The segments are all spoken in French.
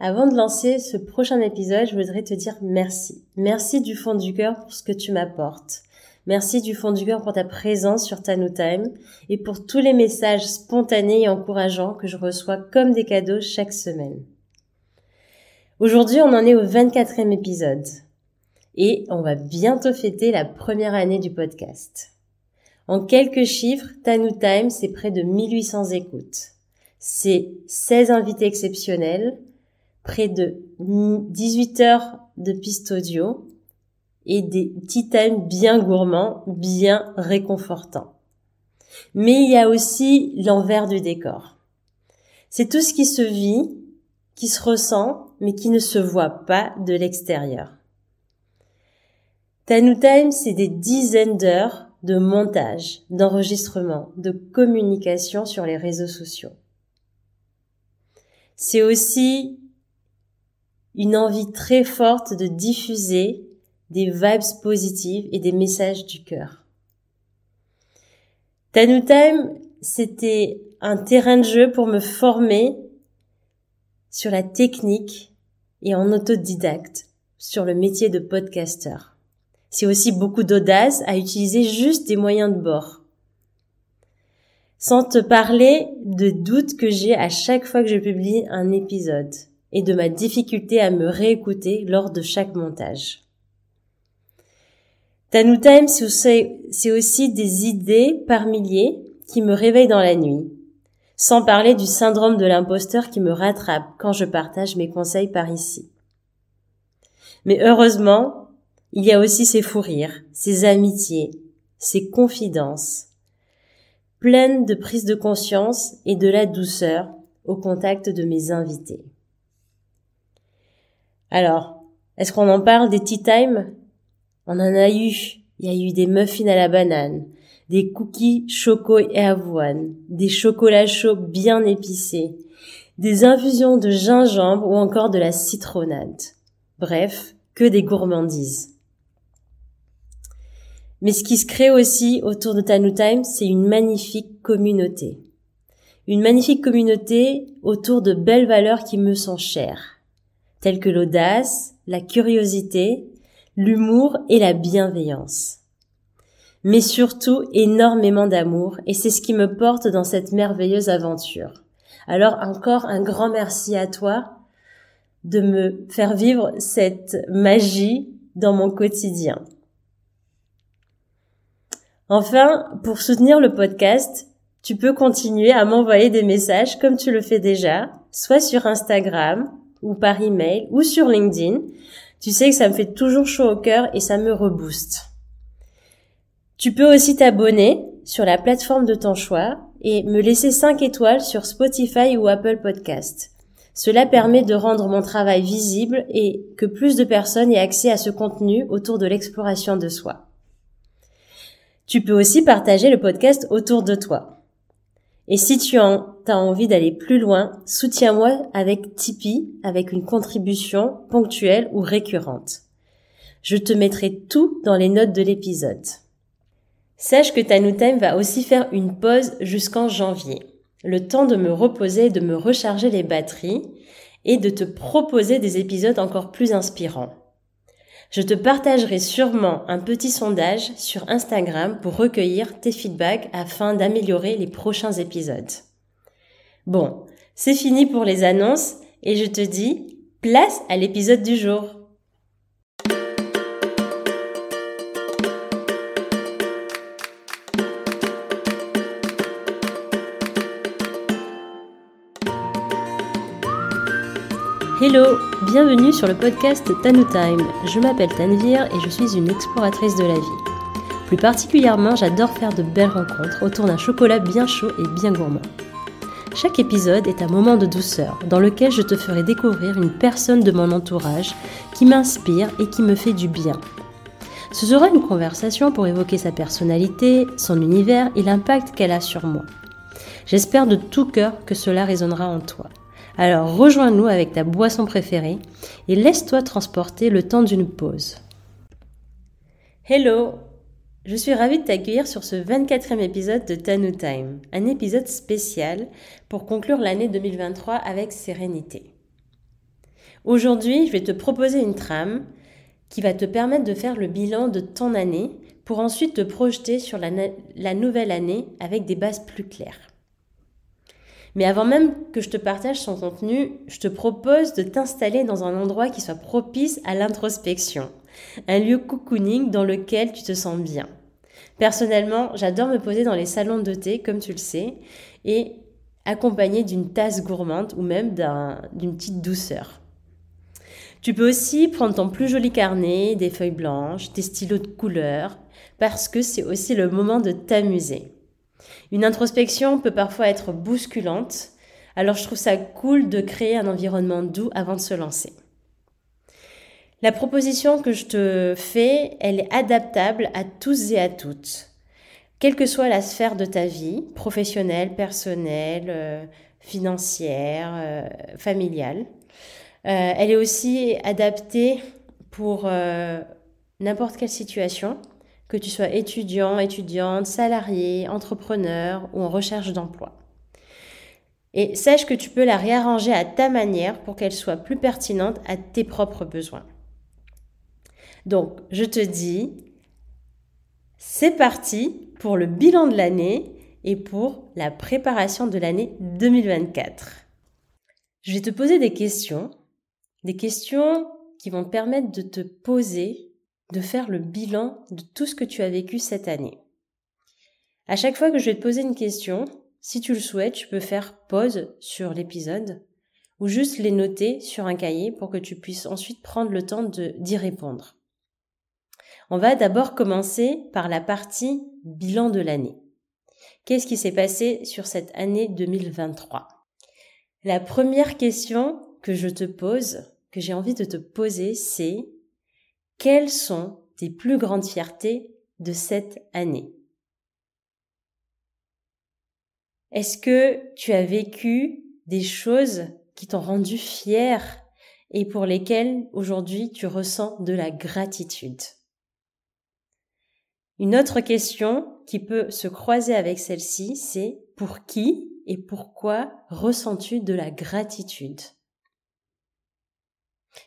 Avant de lancer ce prochain épisode, je voudrais te dire merci. Merci du fond du cœur pour ce que tu m'apportes. Merci du fond du cœur pour ta présence sur Tanu Time et pour tous les messages spontanés et encourageants que je reçois comme des cadeaux chaque semaine. Aujourd'hui, on en est au 24e épisode et on va bientôt fêter la première année du podcast. En quelques chiffres, Tanu Time, c'est près de 1800 écoutes. C'est 16 invités exceptionnels, près de 18 heures de pistes audio et des tea time bien gourmands, bien réconfortants. Mais il y a aussi l'envers du décor. C'est tout ce qui se vit, qui se ressent, mais qui ne se voit pas de l'extérieur. Tanu Time, c'est des dizaines d'heures de montage, d'enregistrement, de communication sur les réseaux sociaux. C'est aussi une envie très forte de diffuser des vibes positives et des messages du cœur. Tanu Time, c'était un terrain de jeu pour me former sur la technique et en autodidacte sur le métier de podcaster. C'est aussi beaucoup d'audace à utiliser juste des moyens de bord. Sans te parler de doutes que j'ai à chaque fois que je publie un épisode et de ma difficulté à me réécouter lors de chaque montage. Time, c'est aussi des idées par milliers qui me réveillent dans la nuit. Sans parler du syndrome de l'imposteur qui me rattrape quand je partage mes conseils par ici. Mais heureusement, il y a aussi ces fous rires, ces amitiés, ces confidences, pleines de prise de conscience et de la douceur au contact de mes invités. Alors, est-ce qu'on en parle des tea time? On en a eu. Il y a eu des muffins à la banane, des cookies choco et avoine, des chocolats chauds bien épicés, des infusions de gingembre ou encore de la citronnade. Bref, que des gourmandises. Mais ce qui se crée aussi autour de Tanu Time, c'est une magnifique communauté. Une magnifique communauté autour de belles valeurs qui me sont chères, telles que l'audace, la curiosité, l'humour et la bienveillance. Mais surtout énormément d'amour et c'est ce qui me porte dans cette merveilleuse aventure. Alors encore un grand merci à toi de me faire vivre cette magie dans mon quotidien. Enfin, pour soutenir le podcast, tu peux continuer à m'envoyer des messages comme tu le fais déjà, soit sur Instagram ou par email ou sur LinkedIn tu sais que ça me fait toujours chaud au cœur et ça me rebooste. Tu peux aussi t'abonner sur la plateforme de ton choix et me laisser 5 étoiles sur Spotify ou Apple Podcast. Cela permet de rendre mon travail visible et que plus de personnes aient accès à ce contenu autour de l'exploration de soi. Tu peux aussi partager le podcast autour de toi. Et si tu as envie d'aller plus loin, soutiens-moi avec Tipeee, avec une contribution ponctuelle ou récurrente. Je te mettrai tout dans les notes de l'épisode. Sache que Time va aussi faire une pause jusqu'en janvier. Le temps de me reposer de me recharger les batteries et de te proposer des épisodes encore plus inspirants. Je te partagerai sûrement un petit sondage sur Instagram pour recueillir tes feedbacks afin d'améliorer les prochains épisodes. Bon, c'est fini pour les annonces et je te dis place à l'épisode du jour. Hello, bienvenue sur le podcast Tanu Time. Je m'appelle Tanvir et je suis une exploratrice de la vie. Plus particulièrement, j'adore faire de belles rencontres autour d'un chocolat bien chaud et bien gourmand. Chaque épisode est un moment de douceur dans lequel je te ferai découvrir une personne de mon entourage qui m'inspire et qui me fait du bien. Ce sera une conversation pour évoquer sa personnalité, son univers et l'impact qu'elle a sur moi. J'espère de tout cœur que cela résonnera en toi. Alors rejoins-nous avec ta boisson préférée et laisse-toi transporter le temps d'une pause. Hello Je suis ravie de t'accueillir sur ce 24e épisode de Tanu Time, un épisode spécial pour conclure l'année 2023 avec sérénité. Aujourd'hui, je vais te proposer une trame qui va te permettre de faire le bilan de ton année pour ensuite te projeter sur la, la nouvelle année avec des bases plus claires. Mais avant même que je te partage son contenu, je te propose de t'installer dans un endroit qui soit propice à l'introspection, un lieu cocooning dans lequel tu te sens bien. Personnellement, j'adore me poser dans les salons de thé, comme tu le sais, et accompagné d'une tasse gourmande ou même d'une petite douceur. Tu peux aussi prendre ton plus joli carnet, des feuilles blanches, des stylos de couleur, parce que c'est aussi le moment de t'amuser. Une introspection peut parfois être bousculante, alors je trouve ça cool de créer un environnement doux avant de se lancer. La proposition que je te fais, elle est adaptable à tous et à toutes, quelle que soit la sphère de ta vie, professionnelle, personnelle, euh, financière, euh, familiale. Euh, elle est aussi adaptée pour n'importe quelle situation, que tu sois étudiant, étudiante, salarié, entrepreneur ou en recherche d'emploi. Et sache que tu peux la réarranger à ta manière pour qu'elle soit plus pertinente à tes propres besoins. Donc, je te dis, c'est parti pour le bilan de l'année et pour la préparation de l'année 2024. Je vais te poser des questions, des questions qui vont te permettre de te poser de faire le bilan de tout ce que tu as vécu cette année. À chaque fois que je vais te poser une question, si tu le souhaites, tu peux faire pause sur l'épisode ou juste les noter sur un cahier pour que tu puisses ensuite prendre le temps d'y répondre. On va d'abord commencer par la partie bilan de l'année. Qu'est-ce qui s'est passé sur cette année 2023 La première question que je te pose, que j'ai envie de te poser, c'est quelles sont tes plus grandes fiertés de cette année? Est-ce que tu as vécu des choses qui t'ont rendu fier et pour lesquelles aujourd'hui tu ressens de la gratitude? Une autre question qui peut se croiser avec celle-ci, c'est pour qui et pourquoi ressens-tu de la gratitude?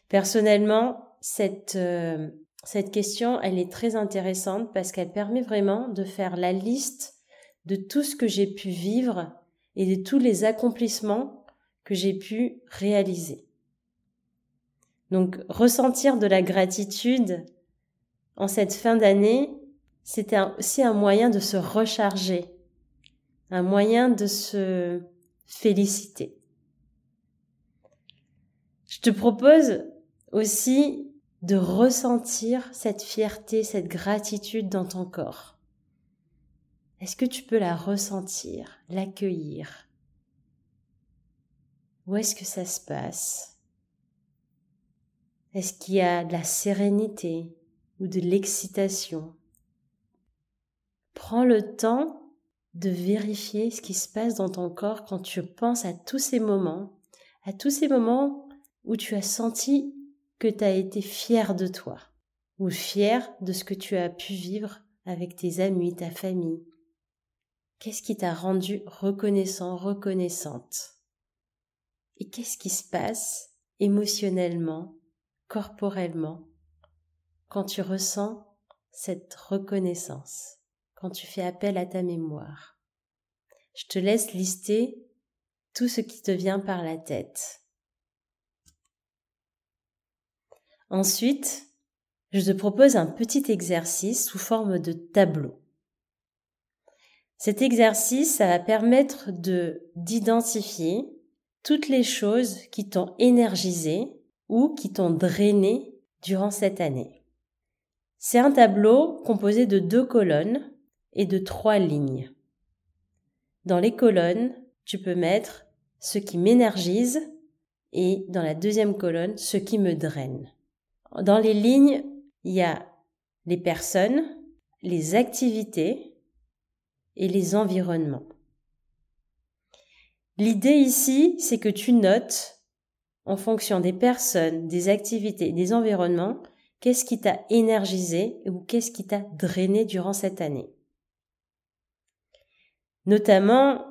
Personnellement, cette, euh, cette question, elle est très intéressante parce qu'elle permet vraiment de faire la liste de tout ce que j'ai pu vivre et de tous les accomplissements que j'ai pu réaliser. Donc ressentir de la gratitude en cette fin d'année, c'était aussi un moyen de se recharger, un moyen de se féliciter. Je te propose aussi de ressentir cette fierté, cette gratitude dans ton corps. Est-ce que tu peux la ressentir, l'accueillir? Où est-ce que ça se passe? Est-ce qu'il y a de la sérénité ou de l'excitation? Prends le temps de vérifier ce qui se passe dans ton corps quand tu penses à tous ces moments, à tous ces moments où tu as senti que tu as été fier de toi ou fier de ce que tu as pu vivre avec tes amis, ta famille. Qu'est-ce qui t'a rendu reconnaissant, reconnaissante? Et qu'est-ce qui se passe émotionnellement, corporellement, quand tu ressens cette reconnaissance, quand tu fais appel à ta mémoire Je te laisse lister tout ce qui te vient par la tête. Ensuite, je te propose un petit exercice sous forme de tableau. Cet exercice, ça va permettre de d'identifier toutes les choses qui t'ont énergisé ou qui t'ont drainé durant cette année. C'est un tableau composé de deux colonnes et de trois lignes. Dans les colonnes, tu peux mettre ce qui m'énergise et dans la deuxième colonne, ce qui me draine. Dans les lignes, il y a les personnes, les activités et les environnements. L'idée ici, c'est que tu notes, en fonction des personnes, des activités, des environnements, qu'est-ce qui t'a énergisé ou qu'est-ce qui t'a drainé durant cette année. Notamment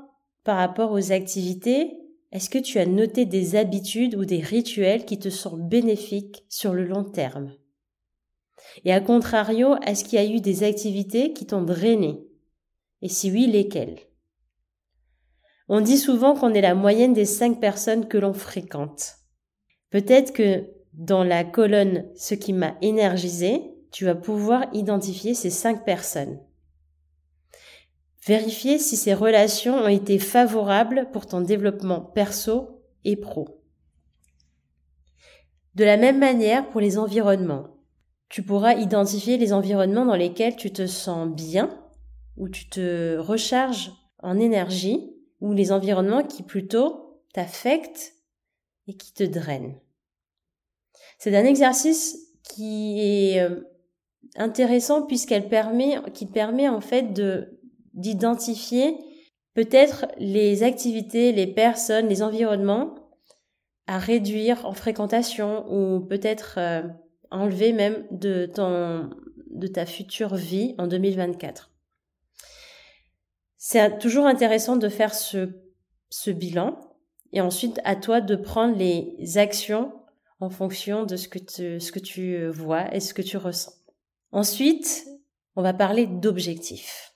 par rapport aux activités, est-ce que tu as noté des habitudes ou des rituels qui te sont bénéfiques sur le long terme? Et à contrario, est-ce qu'il y a eu des activités qui t'ont drainé? Et si oui, lesquelles? On dit souvent qu'on est la moyenne des cinq personnes que l'on fréquente. Peut-être que dans la colonne ce qui m'a énergisé, tu vas pouvoir identifier ces cinq personnes. Vérifier si ces relations ont été favorables pour ton développement perso et pro. De la même manière pour les environnements. Tu pourras identifier les environnements dans lesquels tu te sens bien, où tu te recharges en énergie, ou les environnements qui plutôt t'affectent et qui te drainent. C'est un exercice qui est euh, intéressant puisqu'elle permet, qui permet en fait de d'identifier peut-être les activités, les personnes, les environnements à réduire en fréquentation ou peut-être euh, enlever même de ton de ta future vie en 2024. C'est toujours intéressant de faire ce, ce bilan et ensuite à toi de prendre les actions en fonction de ce que ce que tu vois et ce que tu ressens. Ensuite, on va parler d'objectifs.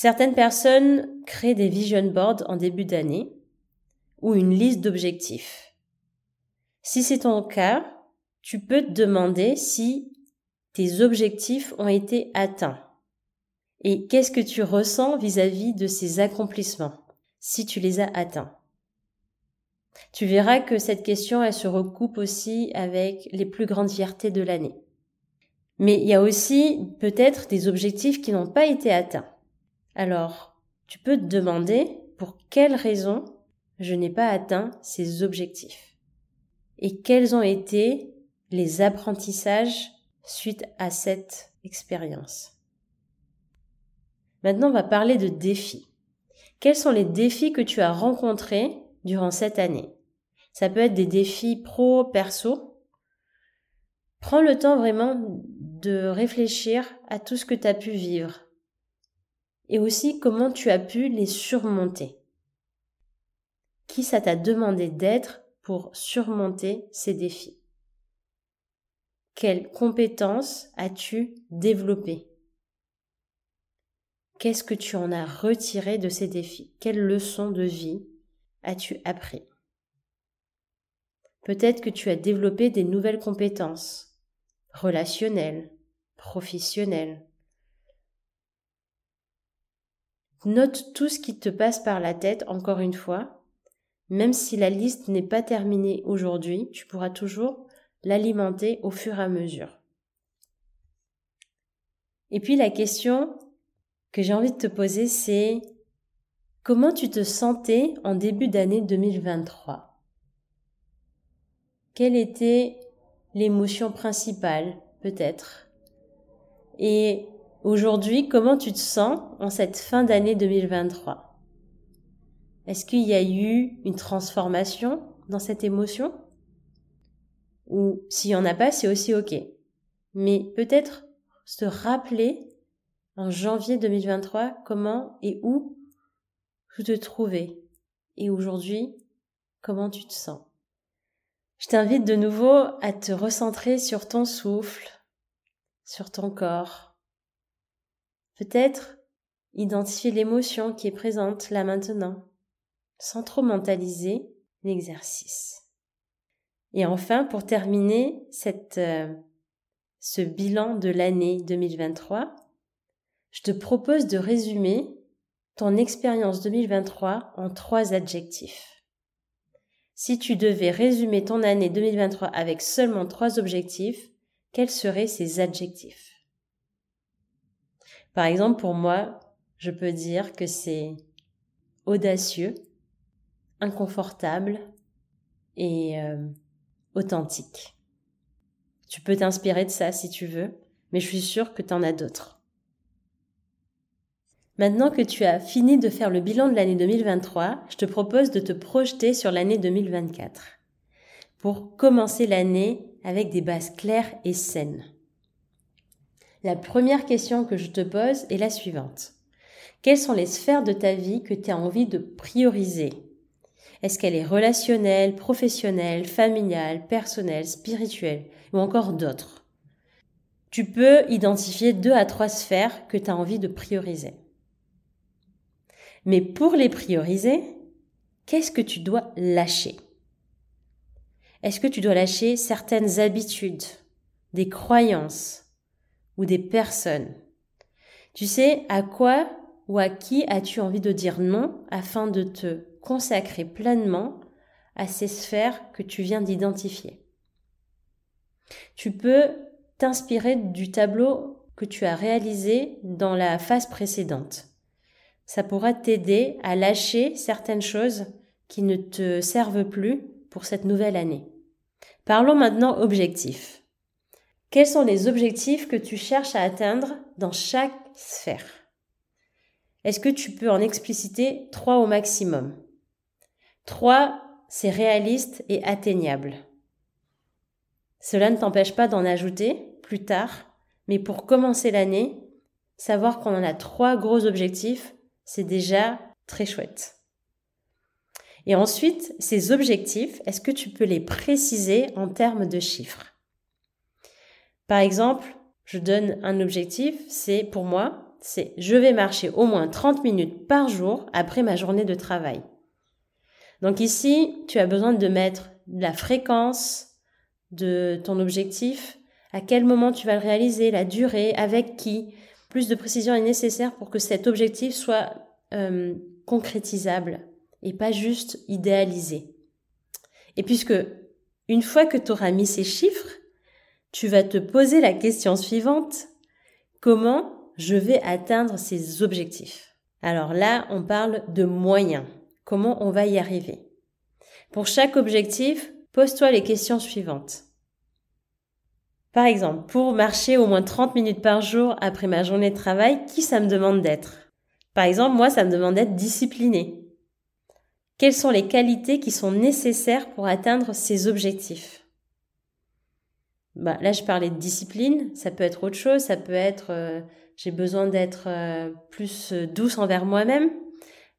Certaines personnes créent des vision boards en début d'année ou une liste d'objectifs. Si c'est ton cas, tu peux te demander si tes objectifs ont été atteints. Et qu'est-ce que tu ressens vis-à-vis de ces accomplissements, si tu les as atteints. Tu verras que cette question, elle se recoupe aussi avec les plus grandes fiertés de l'année. Mais il y a aussi peut-être des objectifs qui n'ont pas été atteints. Alors, tu peux te demander pour quelles raisons je n'ai pas atteint ces objectifs et quels ont été les apprentissages suite à cette expérience. Maintenant, on va parler de défis. Quels sont les défis que tu as rencontrés durant cette année? Ça peut être des défis pro, perso. Prends le temps vraiment de réfléchir à tout ce que tu as pu vivre, et aussi comment tu as pu les surmonter? Qui ça t'a demandé d'être pour surmonter ces défis? Quelles compétences as-tu développées? Qu'est-ce que tu en as retiré de ces défis? Quelles leçons de vie as-tu appris? Peut-être que tu as développé des nouvelles compétences relationnelles, professionnelles, Note tout ce qui te passe par la tête, encore une fois. Même si la liste n'est pas terminée aujourd'hui, tu pourras toujours l'alimenter au fur et à mesure. Et puis la question que j'ai envie de te poser, c'est comment tu te sentais en début d'année 2023 Quelle était l'émotion principale, peut-être? Et Aujourd'hui, comment tu te sens en cette fin d'année 2023 Est-ce qu'il y a eu une transformation dans cette émotion? Ou s'il n'y en a pas, c'est aussi OK. Mais peut-être se rappeler en janvier 2023 comment et où tu te trouvais? Et aujourd'hui, comment tu te sens? Je t'invite de nouveau à te recentrer sur ton souffle, sur ton corps, Peut-être identifier l'émotion qui est présente là maintenant, sans trop mentaliser l'exercice. Et enfin, pour terminer cette, euh, ce bilan de l'année 2023, je te propose de résumer ton expérience 2023 en trois adjectifs. Si tu devais résumer ton année 2023 avec seulement trois objectifs, quels seraient ces adjectifs? Par exemple, pour moi, je peux dire que c'est audacieux, inconfortable et euh, authentique. Tu peux t'inspirer de ça si tu veux, mais je suis sûre que tu en as d'autres. Maintenant que tu as fini de faire le bilan de l'année 2023, je te propose de te projeter sur l'année 2024 pour commencer l'année avec des bases claires et saines. La première question que je te pose est la suivante. Quelles sont les sphères de ta vie que tu as envie de prioriser? Est-ce qu'elle est relationnelle, professionnelle, familiale, personnelle, spirituelle ou encore d'autres? Tu peux identifier deux à trois sphères que tu as envie de prioriser. Mais pour les prioriser, qu'est-ce que tu dois lâcher? Est-ce que tu dois lâcher certaines habitudes, des croyances ou des personnes Tu sais à quoi ou à qui as-tu envie de dire non afin de te consacrer pleinement à ces sphères que tu viens d'identifier? Tu peux t'inspirer du tableau que tu as réalisé dans la phase précédente ça pourra t'aider à lâcher certaines choses qui ne te servent plus pour cette nouvelle année. Parlons maintenant objectifs. Quels sont les objectifs que tu cherches à atteindre dans chaque sphère? Est-ce que tu peux en expliciter trois au maximum? Trois, c'est réaliste et atteignable. Cela ne t'empêche pas d'en ajouter plus tard, mais pour commencer l'année, savoir qu'on en a trois gros objectifs c'est déjà très chouette. Et ensuite, ces objectifs, est-ce que tu peux les préciser en termes de chiffres? Par exemple, je donne un objectif, c'est pour moi, c'est je vais marcher au moins 30 minutes par jour après ma journée de travail. Donc ici, tu as besoin de mettre la fréquence de ton objectif, à quel moment tu vas le réaliser, la durée, avec qui, plus de précision est nécessaire pour que cet objectif soit euh, concrétisable et pas juste idéalisé. Et puisque une fois que tu auras mis ces chiffres, tu vas te poser la question suivante. Comment je vais atteindre ces objectifs? Alors là, on parle de moyens. Comment on va y arriver? Pour chaque objectif, pose-toi les questions suivantes. Par exemple, pour marcher au moins 30 minutes par jour après ma journée de travail, qui ça me demande d'être? Par exemple, moi, ça me demande d'être discipliné. Quelles sont les qualités qui sont nécessaires pour atteindre ces objectifs? Bah, Là, je parlais de discipline, ça peut être autre chose, ça peut être euh, j'ai besoin d'être euh, plus euh, douce envers moi-même,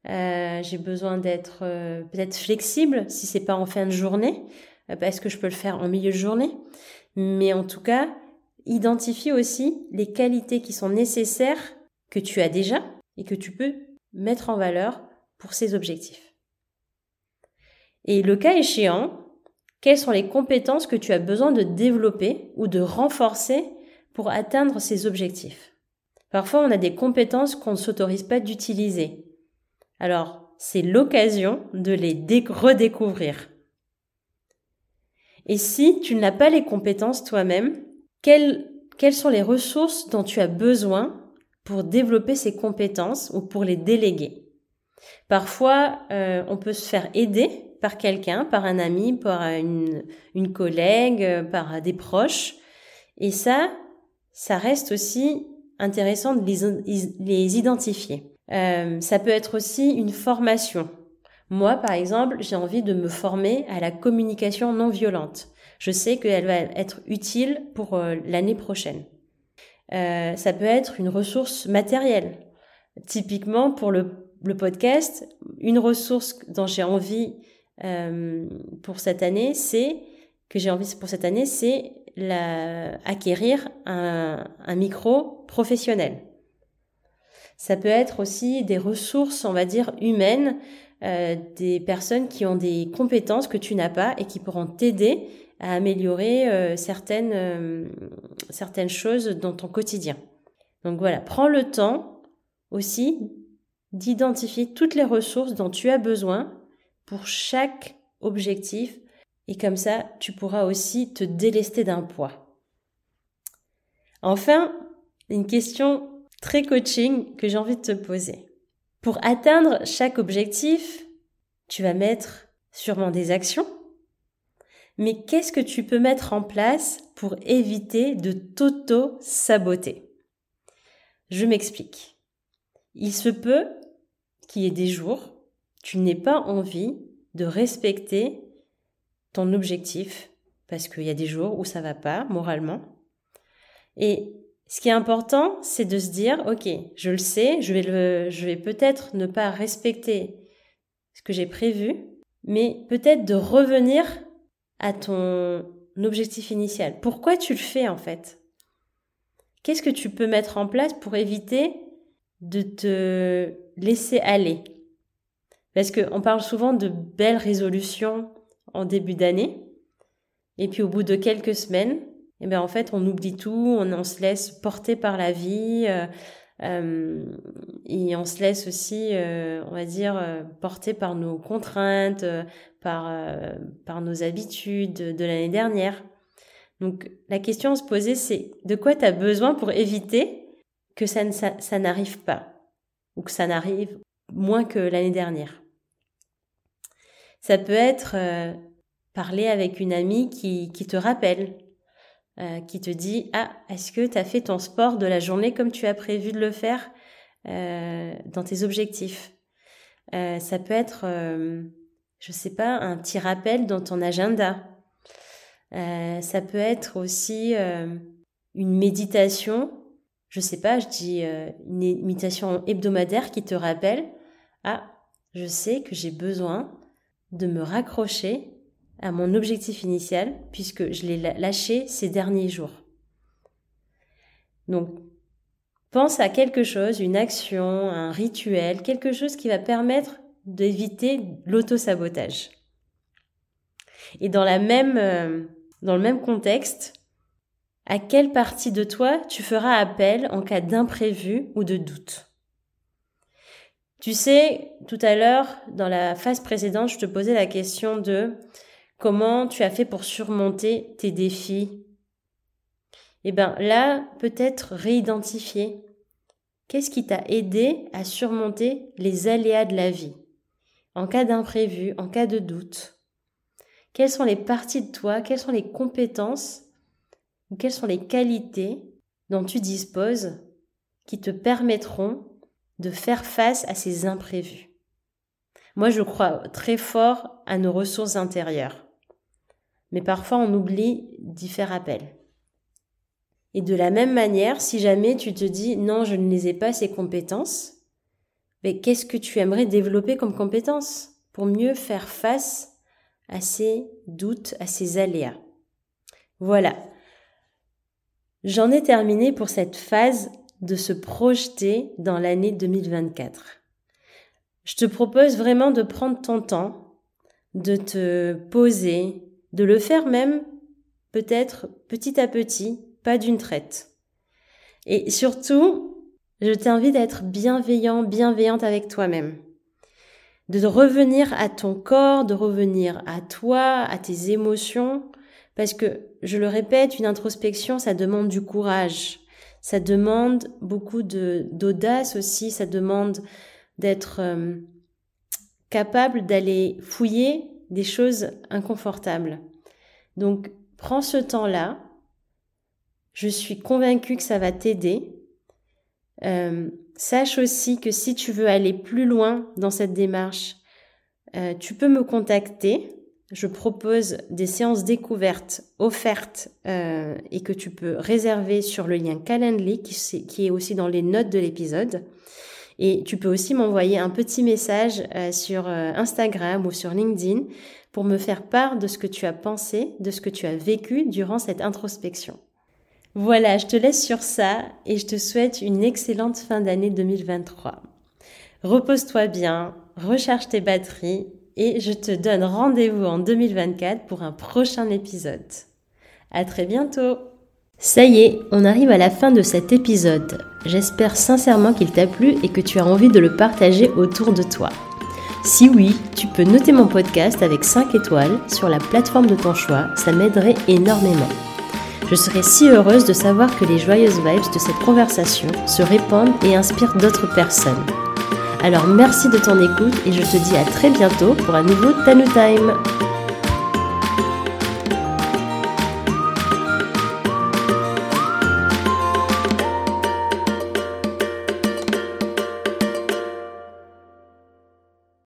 j'ai besoin d'être peut-être flexible si c'est pas en fin de journée, parce que je peux le faire en milieu de journée? Mais en tout cas, identifie aussi les qualités qui sont nécessaires que tu as déjà et que tu peux mettre en valeur pour ces objectifs. Et le cas échéant, quelles sont les compétences que tu as besoin de développer ou de renforcer pour atteindre ces objectifs? Parfois, on a des compétences qu'on ne s'autorise pas d'utiliser. Alors, c'est l'occasion de les redécouvrir. Et si tu n'as pas les compétences toi-même, quelles, sont les ressources dont tu as besoin pour développer ces compétences ou pour les déléguer? Parfois, euh, on peut se faire aider par quelqu'un, par un ami, par une, collègue, par des proches. Et ça, ça reste aussi intéressant de les, identifier. Euh, ça peut être aussi une formation. Moi, par exemple, j'ai envie de me former à la communication non violente. Je sais qu'elle va être utile pour euh, l'année prochaine. Euh, ça peut être une ressource matérielle. Typiquement, pour le, podcast, une ressource dont j'ai envie euh, pour cette année, c'est que j'ai envie pour cette année, c'est acquérir un, micro professionnel. Ça peut être aussi des ressources, on va dire, humaines euh, des personnes qui ont des compétences que tu n'as pas et qui pourront t'aider à améliorer euh, certaines, certaines choses dans ton quotidien. Donc voilà, prends le temps aussi d'identifier toutes les ressources dont tu as besoin pour chaque objectif et comme ça, tu pourras aussi te délester d'un poids. Enfin, une question très coaching que j'ai envie de te poser. Pour atteindre chaque objectif, tu vas mettre sûrement des actions. Mais qu'est-ce que tu peux mettre en place pour éviter de t'auto-saboter? Je m'explique. Il se peut qu'il y ait des jours, tu n'aies pas envie de respecter ton objectif parce qu'il y a des jours où ça va pas moralement. Et ce qui est important, c'est de se dire, OK, je le sais, je vais, le, je vais peut-être ne pas respecter ce que j'ai prévu, mais peut-être de revenir à ton objectif initial. Pourquoi tu le fais en fait? Qu'est-ce que tu peux mettre en place pour éviter de te laisser aller? Parce qu'on parle souvent de belles résolutions en début d'année, et puis au bout de quelques semaines, eh bien en fait on oublie tout, on, se laisse porter par la vie, euh, euh, et on se laisse aussi, euh, on va dire, porter par nos contraintes, par, par nos habitudes de, l'année dernière. Donc la question à se poser, c'est de quoi tu as besoin pour éviter que ça, ça, n'arrive pas ou que ça n'arrive moins que l'année dernière. Ça peut être parler avec une amie qui, qui te rappelle euh, qui te dit Ah, est-ce que tu as fait ton sport de la journée comme tu as prévu de le faire euh, dans tes objectifs? Euh, Ça peut être, je sais pas, un petit rappel dans ton agenda. ça peut être aussi une méditation. Je sais pas, je dis une méditation hebdomadaire qui te rappelle Ah, je sais que j'ai besoin de me raccrocher à mon objectif initial puisque je l'ai lâché ces derniers jours. Donc, pense à quelque chose, une action, un rituel, quelque chose qui va permettre d'éviter l'auto-sabotage. Et dans la même, euh, dans le même contexte, à quelle partie de toi tu feras appel en cas d'imprévu ou de doute? Tu sais, tout à l'heure, dans la phase précédente, je te posais la question de Comment tu as fait pour surmonter tes défis Eh bien là, peut-être réidentifier. Qu'est-ce qui t'a aidé à surmonter les aléas de la vie En cas d'imprévu, en cas de doute Quelles sont les parties de toi, quelles sont les compétences quelles sont les qualités dont tu disposes qui te permettront de faire face à ces imprévus Moi, je crois très fort à nos ressources intérieures mais parfois on oublie d'y faire appel. Et de la même manière, si jamais tu te dis non, je ne les ai pas ces compétences, mais qu'est-ce que tu aimerais développer comme compétences pour mieux faire face à ces doutes, à ces aléas? Voilà. J'en ai terminé pour cette phase de se projeter dans l'année 2024. Je te propose vraiment de prendre ton temps, de te poser, de le faire même peut-être petit à petit, pas d'une traite. Et surtout, je t'invite à être bienveillant, bienveillante avec toi-même. De revenir à ton corps, de revenir à toi, à tes émotions, parce que, je le répète, une introspection, ça demande du courage, ça demande beaucoup d'audace aussi, ça demande d'être euh, capable d'aller fouiller des choses inconfortables. Donc, prends ce temps-là. Je suis convaincue que ça va t'aider. Euh, sache aussi que si tu veux aller plus loin dans cette démarche, euh, tu peux me contacter. Je propose des séances découvertes offertes euh, et que tu peux réserver sur le lien Calendly qui, est aussi dans les notes de l'épisode. Et tu peux aussi m'envoyer un petit message euh, sur euh, Instagram ou sur LinkedIn pour me faire part de ce que tu as pensé, de ce que tu as vécu durant cette introspection. Voilà, je te laisse sur ça et je te souhaite une excellente fin d'année 2023. Repose-toi bien, recharge tes batteries et je te donne rendez-vous en 2024 pour un prochain épisode. À très bientôt! Ça y est, on arrive à la fin de cet épisode. J'espère sincèrement qu'il t'a plu et que tu as envie de le partager autour de toi. Si oui, tu peux noter mon podcast avec 5 étoiles sur la plateforme de ton choix, ça m'aiderait énormément. Je serais si heureuse de savoir que les joyeuses vibes de cette conversation se répandent et inspirent d'autres personnes. Alors merci de ton écoute et je te dis à très bientôt pour un nouveau Tanu Time.